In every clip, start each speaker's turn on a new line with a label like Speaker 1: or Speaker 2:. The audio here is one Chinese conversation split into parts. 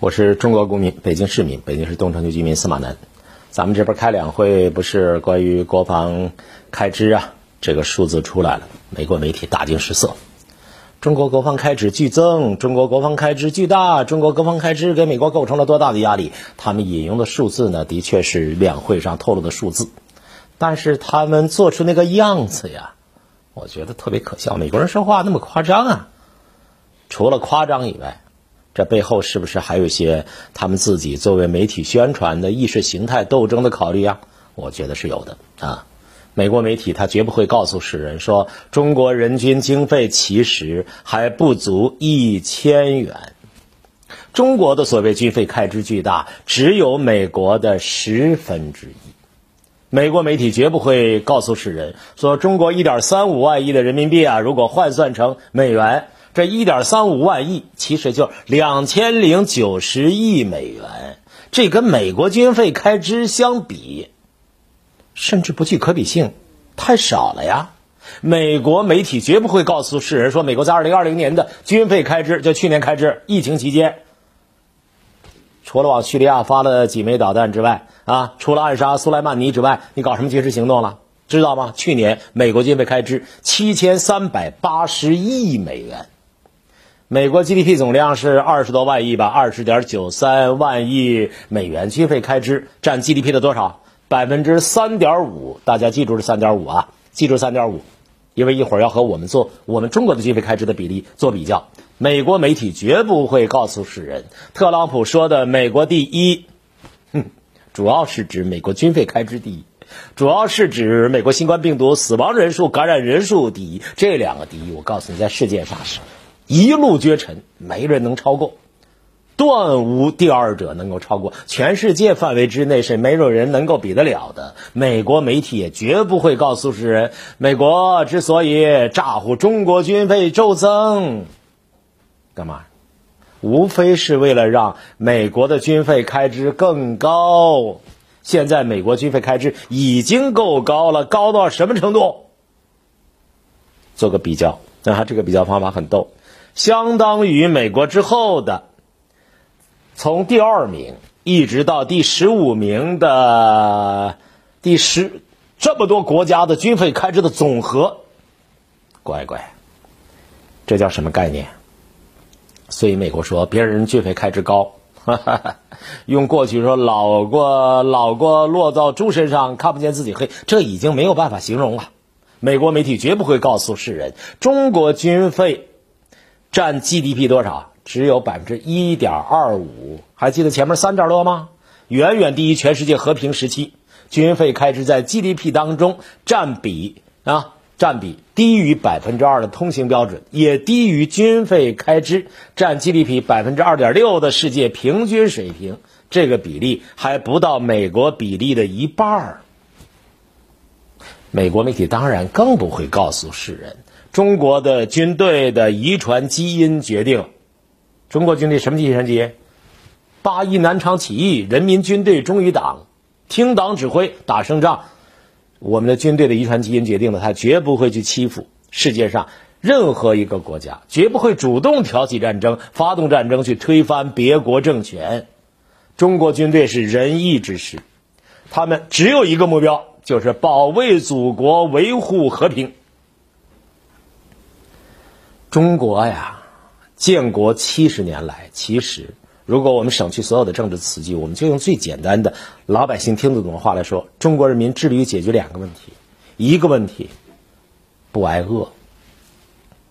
Speaker 1: 我是中国公民，北京市民，北京市东城区居民司马南。咱们这边开两会，不是关于国防开支啊，这个数字出来了，美国媒体大惊失色。中国国防开支剧增，中国国防开支巨大，中国国防开支给美国构成了多大的压力？他们引用的数字呢，的确是两会上透露的数字，但是他们做出那个样子呀，我觉得特别可笑。美国人说话那么夸张啊？除了夸张以外。这背后是不是还有一些他们自己作为媒体宣传的意识形态斗争的考虑啊？我觉得是有的啊。美国媒体他绝不会告诉世人说中国人均经费其实还不足一千元，中国的所谓军费开支巨大，只有美国的十分之一。美国媒体绝不会告诉世人说中国一点三五万亿的人民币啊，如果换算成美元。这一点三五万亿，其实就两千零九十亿美元，这跟美国军费开支相比，甚至不具可比性，太少了呀！美国媒体绝不会告诉世人说，美国在二零二零年的军费开支，就去年开支，疫情期间，除了往叙利亚发了几枚导弹之外，啊，除了暗杀苏莱曼尼之外，你搞什么军事行动了？知道吗？去年美国军费开支七千三百八十亿美元。美国 GDP 总量是二十多万亿吧，二十点九三万亿美元军费开支占 GDP 的多少？百分之三点五。大家记住这三点五啊，记住三点五，因为一会儿要和我们做我们中国的军费开支的比例做比较。美国媒体绝不会告诉世人，特朗普说的“美国第一”，哼，主要是指美国军费开支第一，主要是指美国新冠病毒死亡人数、感染人数第一。这两个第一，我告诉你，在世界上是。一路绝尘，没人能超过，断无第二者能够超过。全世界范围之内是没有人能够比得了的。美国媒体也绝不会告诉世人，美国之所以咋呼中国军费骤增，干嘛？无非是为了让美国的军费开支更高。现在美国军费开支已经够高了，高到什么程度？做个比较，那这个比较方法很逗。相当于美国之后的，从第二名一直到第十五名的第十这么多国家的军费开支的总和，乖乖，这叫什么概念？所以美国说别人军费开支高，用过去说老过老过落到猪身上看不见自己黑，这已经没有办法形容了。美国媒体绝不会告诉世人中国军费。占 GDP 多少？只有百分之一点二五，还记得前面三点多吗？远远低于全世界和平时期军费开支在 GDP 当中占比啊，占比低于百分之二的通行标准，也低于军费开支占 GDP 百分之二点六的世界平均水平。这个比例还不到美国比例的一半。美国媒体当然更不会告诉世人。中国的军队的遗传基因决定，中国军队什么遗传基因？八一南昌起义，人民军队忠于党，听党指挥，打胜仗。我们的军队的遗传基因决定了，他绝不会去欺负世界上任何一个国家，绝不会主动挑起战争、发动战争去推翻别国政权。中国军队是仁义之师，他们只有一个目标，就是保卫祖国，维护和平。中国呀，建国七十年来，其实如果我们省去所有的政治词句，我们就用最简单的老百姓听得懂的话来说，中国人民致力于解决两个问题：一个问题不挨饿，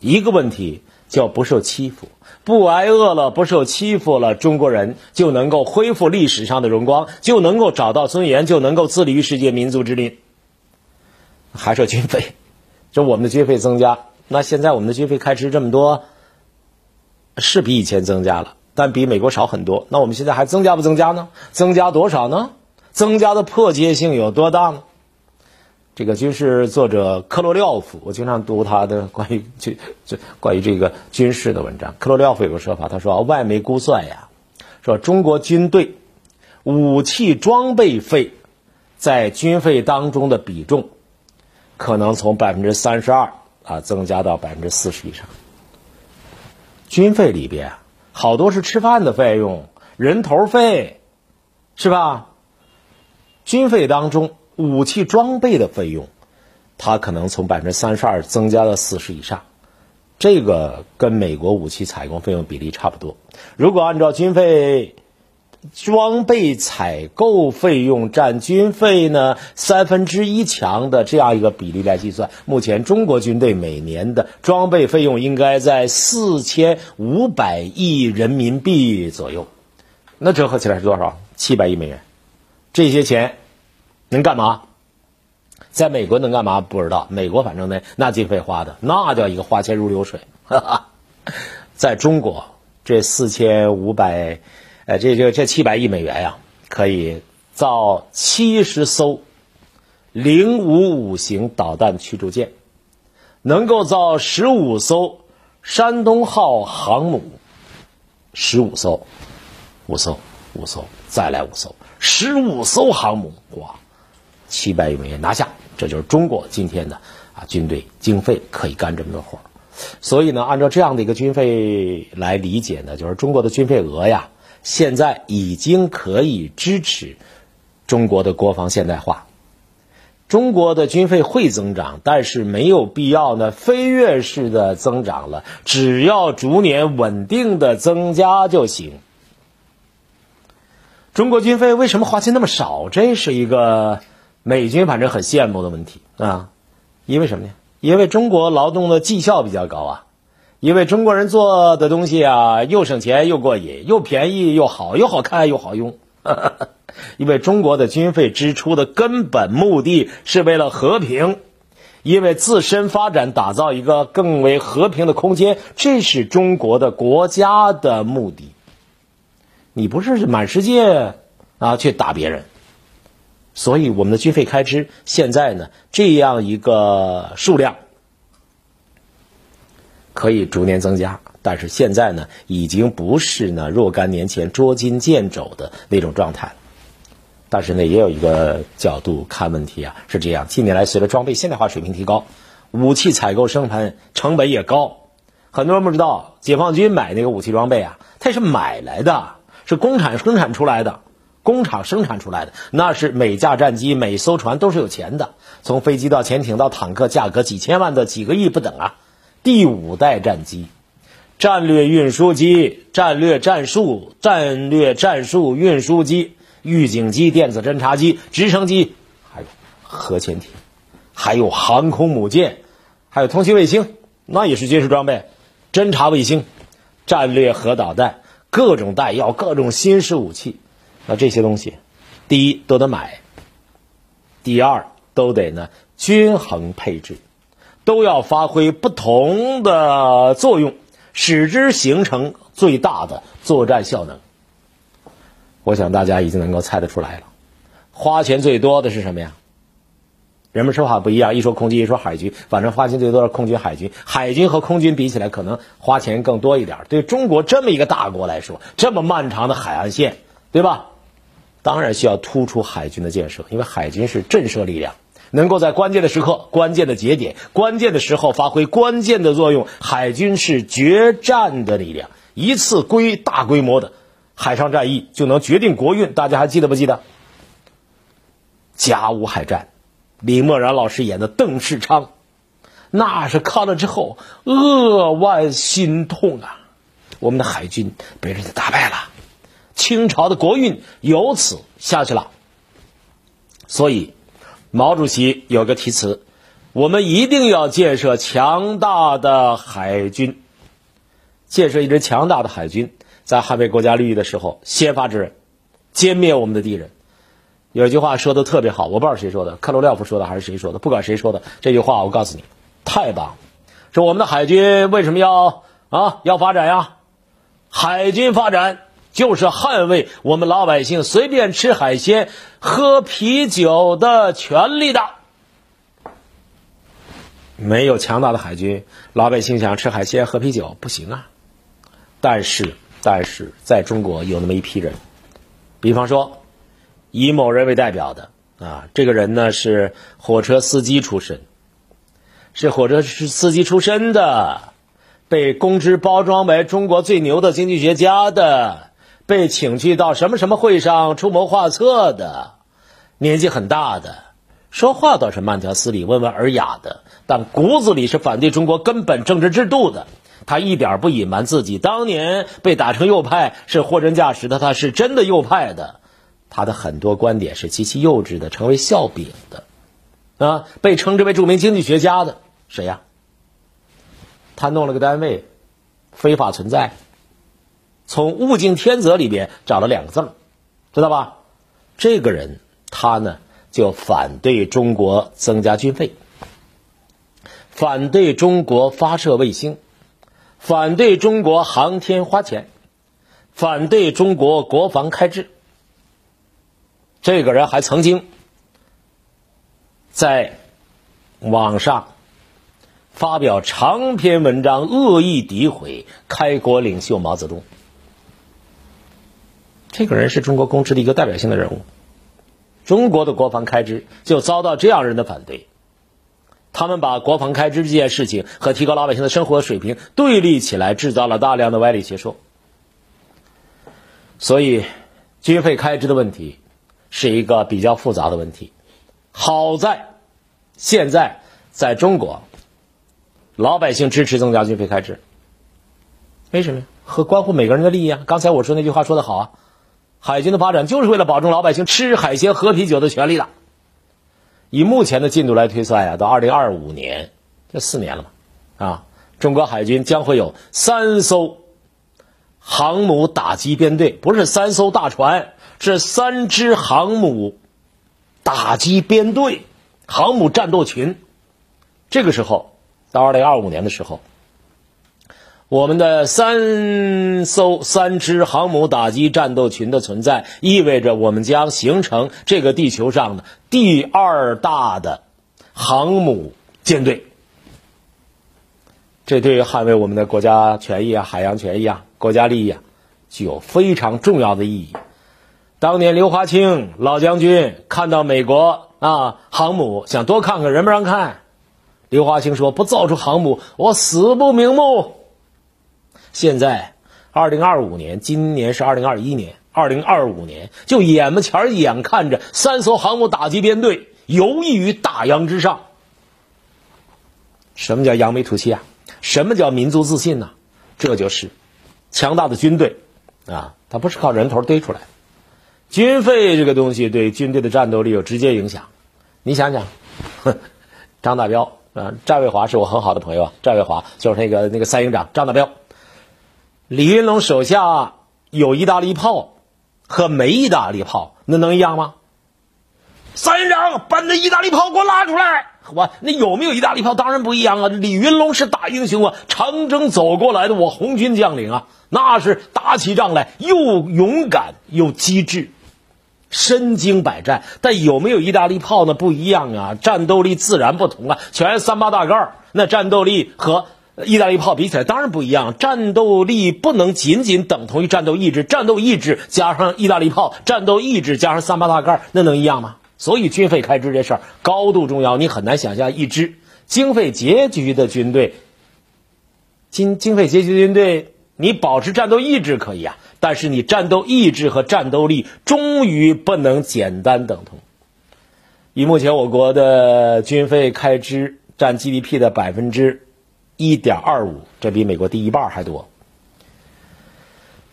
Speaker 1: 一个问题叫不受欺负。不挨饿了，不受欺负了，中国人就能够恢复历史上的荣光，就能够找到尊严，就能够自立于世界民族之林。还说军费，就我们的军费增加。那现在我们的军费开支这么多，是比以前增加了，但比美国少很多。那我们现在还增加不增加呢？增加多少呢？增加的迫切性有多大呢？这个军事作者克罗廖夫，我经常读他的关于 军这关于这个军事的文章。克罗廖夫有个说法，他说外媒估算呀，说中国军队武器装备费在军费当中的比重，可能从百分之三十二。啊，增加到百分之四十以上。军费里边好多是吃饭的费用，人头费，是吧？军费当中武器装备的费用，它可能从百分之三十二增加到四十以上，这个跟美国武器采购费用比例差不多。如果按照军费。装备采购费用占军费呢三分之一强的这样一个比例来计算，目前中国军队每年的装备费用应该在四千五百亿人民币左右，那折合起来是多少？七百亿美元。这些钱能干嘛？在美国能干嘛？不知道。美国反正呢，那经费花的那叫一个花钱如流水。哈哈在中国，这四千五百。呃，这这这七百亿美元呀，可以造七十艘零五五型导弹驱逐舰，能够造十五艘山东号航母，十五艘，五艘，五艘，再来五艘，十五艘航母，哇，七百亿美元拿下，这就是中国今天的啊军队经费可以干这么多活所以呢，按照这样的一个军费来理解呢，就是中国的军费额呀。现在已经可以支持中国的国防现代化，中国的军费会增长，但是没有必要呢飞跃式的增长了，只要逐年稳定的增加就行。中国军费为什么花钱那么少？这是一个美军反正很羡慕的问题啊，因为什么呢？因为中国劳动的绩效比较高啊。因为中国人做的东西啊，又省钱又过瘾，又便宜又好，又好看又好用。因为中国的军费支出的根本目的是为了和平，因为自身发展打造一个更为和平的空间，这是中国的国家的目的。你不是满世界啊去打别人，所以我们的军费开支现在呢这样一个数量。可以逐年增加，但是现在呢，已经不是呢若干年前捉襟见肘的那种状态了。但是呢，也有一个角度看问题啊，是这样：近年来，随着装备现代化水平提高，武器采购生产成本也高。很多人不知道，解放军买那个武器装备啊，它是买来的，是工厂生产出来的，工厂生产出来的，那是每架战机、每艘船都是有钱的，从飞机到潜艇到坦克，价格几千万的几个亿不等啊。第五代战机、战略运输机、战略战术、战略战术运输机、预警机、电子侦察机、直升机，还有核潜艇，还有航空母舰，还有通信卫星，那也是军事装备。侦察卫星、战略核导弹、各种弹药、各种新式武器，那这些东西，第一都得买，第二都得呢均衡配置。都要发挥不同的作用，使之形成最大的作战效能。我想大家已经能够猜得出来了，花钱最多的是什么呀？人们说话不一样，一说空军，一说海军，反正花钱最多是空军、海军。海军和空军比起来，可能花钱更多一点。对中国这么一个大国来说，这么漫长的海岸线，对吧？当然需要突出海军的建设，因为海军是震慑力量。能够在关键的时刻、关键的节点、关键的时候发挥关键的作用，海军是决战的力量。一次规大规模的海上战役就能决定国运，大家还记得不记得？甲午海战，李默然老师演的邓世昌，那是看了之后扼腕心痛啊！我们的海军被人家打败了，清朝的国运由此下去了。所以。毛主席有个题词：“我们一定要建设强大的海军，建设一支强大的海军，在捍卫国家利益的时候先发制人，歼灭我们的敌人。”有一句话说的特别好，我不知道谁说的，克罗廖夫说的还是谁说的？不管谁说的，这句话我告诉你，太棒了！说我们的海军为什么要啊要发展呀？海军发展。就是捍卫我们老百姓随便吃海鲜、喝啤酒的权利的。没有强大的海军，老百姓想吃海鲜、喝啤酒不行啊。但是，但是在中国有那么一批人，比方说以某人为代表的啊，这个人呢是火车司机出身，是火车司机出身的，被公知包装为中国最牛的经济学家的。被请去到什么什么会上出谋划策的，年纪很大的，说话倒是慢条斯理、温文尔雅的，但骨子里是反对中国根本政治制度的。他一点不隐瞒自己当年被打成右派是货真价实的，他是真的右派的。他的很多观点是极其幼稚的，成为笑柄的。啊，被称之为著名经济学家的谁呀？他弄了个单位，非法存在。从物竞天择里边找了两个字儿知道吧？这个人他呢就反对中国增加军费，反对中国发射卫星。反对中国航天花钱，反对中国国防开支。这个人还曾经在网上发表长篇文章，恶意诋毁开国领袖毛泽东。这个人是中国公知的一个代表性的人物，中国的国防开支就遭到这样人的反对。他们把国防开支这件事情和提高老百姓的生活水平对立起来，制造了大量的歪理邪说。所以，军费开支的问题是一个比较复杂的问题。好在，现在在中国，老百姓支持增加军费开支。为什么呀？和关乎每个人的利益啊！刚才我说那句话说的好啊，海军的发展就是为了保证老百姓吃海鲜、喝啤酒的权利的。以目前的进度来推算呀，到二零二五年，这四年了嘛，啊，中国海军将会有三艘航母打击编队，不是三艘大船，是三支航母打击编队、航母战斗群。这个时候，到二零二五年的时候。我们的三艘、三支航母打击战斗群的存在，意味着我们将形成这个地球上的第二大的航母舰队。这对于捍卫我们的国家权益啊、海洋权益啊、国家利益啊，具有非常重要的意义。当年刘华清老将军看到美国啊航母，想多看看，人不让看。刘华清说：“不造出航母，我死不瞑目。”现在，二零二五年，今年是二零二一年，二零二五年就眼巴前眼看着三艘航母打击编队游弋于大洋之上。什么叫扬眉吐气啊？什么叫民族自信呢？这就是强大的军队啊！它不是靠人头堆出来的，军费这个东西对军队的战斗力有直接影响。你想想，张大彪啊，战卫华是我很好的朋友啊，战卫华就是那个那个三营长张大彪。李云龙手下有意大利炮和没意大利炮，那能一样吗？三营长，把那意大利炮给我拉出来！我那有没有意大利炮？当然不一样啊！李云龙是大英雄啊，长征走过来的，我红军将领啊，那是打起仗来又勇敢又机智，身经百战。但有没有意大利炮呢？不一样啊，战斗力自然不同啊，全是三八大盖那战斗力和。意大利炮比起来当然不一样，战斗力不能仅仅等同于战斗意志，战斗意志加上意大利炮，战斗意志加上三八大盖，那能一样吗？所以军费开支这事儿高度重要，你很难想象一支经费拮据的军队，经经费拮据的军队，你保持战斗意志可以啊，但是你战斗意志和战斗力终于不能简单等同。以目前我国的军费开支占 GDP 的百分之。一点二五，这比美国低一半还多。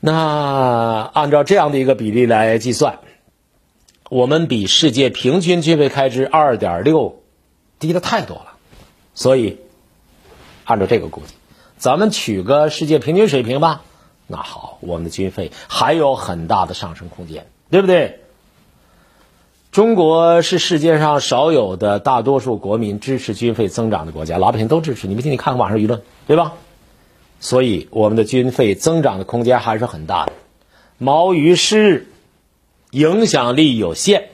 Speaker 1: 那按照这样的一个比例来计算，我们比世界平均军费开支二点六低的太多了。所以，按照这个估计，咱们取个世界平均水平吧。那好，我们的军费还有很大的上升空间，对不对？中国是世界上少有的大多数国民支持军费增长的国家，老百姓都支持。你不信，你看看网上舆论，对吧？所以我们的军费增长的空间还是很大的。毛于师影响力有限，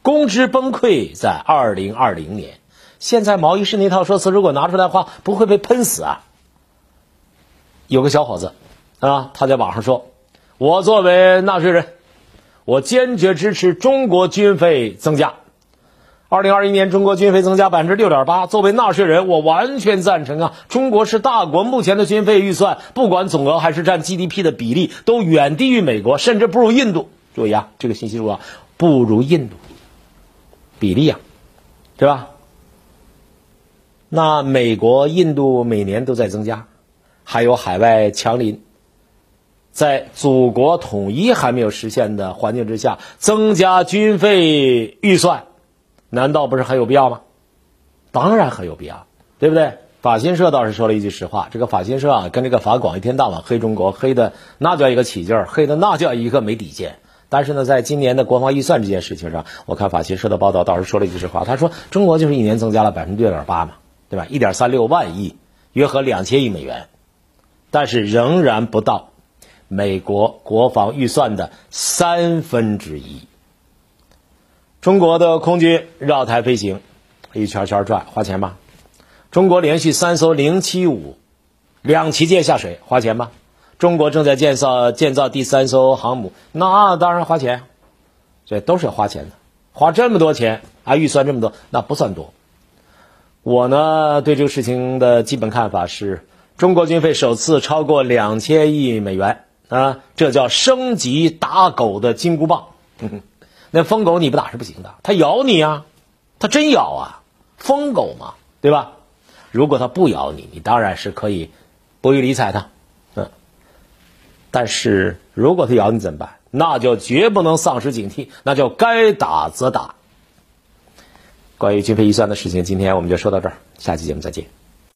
Speaker 1: 公知崩溃在二零二零年。现在毛于师那套说辞如果拿出来的话，不会被喷死啊？有个小伙子啊，他在网上说：“我作为纳税人。”我坚决支持中国军费增加。二零二一年中国军费增加百分之六点八，作为纳税人，我完全赞成啊！中国是大国，目前的军费预算，不管总额还是占 GDP 的比例，都远低于美国，甚至不如印度。注意啊，这个信息说不如印度，比例啊，对吧？那美国、印度每年都在增加，还有海外强邻，在祖国统一还没有实现的环境之下，增加军费预算。难道不是很有必要吗？当然很有必要，对不对？法新社倒是说了一句实话，这个法新社啊，跟这个法广一天到晚黑中国，黑的那叫一个起劲儿，黑的那叫一个没底线。但是呢，在今年的国防预算这件事情上，我看法新社的报道倒是说了一句实话，他说中国就是一年增加了百分之六点八嘛，对吧？一点三六万亿，约合两千亿美元，但是仍然不到美国国防预算的三分之一。中国的空军绕台飞行，一圈圈转，花钱吗？中国连续三艘零七五两旗舰下水，花钱吗？中国正在建造建造第三艘航母，那当然花钱，这都是要花钱的，花这么多钱啊，预算这么多，那不算多。我呢对这个事情的基本看法是，中国军费首次超过两千亿美元啊，这叫升级打狗的金箍棒。那疯狗你不打是不行的，它咬你啊，它真咬啊，疯狗嘛，对吧？如果它不咬你，你当然是可以不予理睬它，嗯。但是如果它咬你怎么办？那就绝不能丧失警惕，那就该打则打。关于军费预算的事情，今天我们就说到这儿，下期节目再见。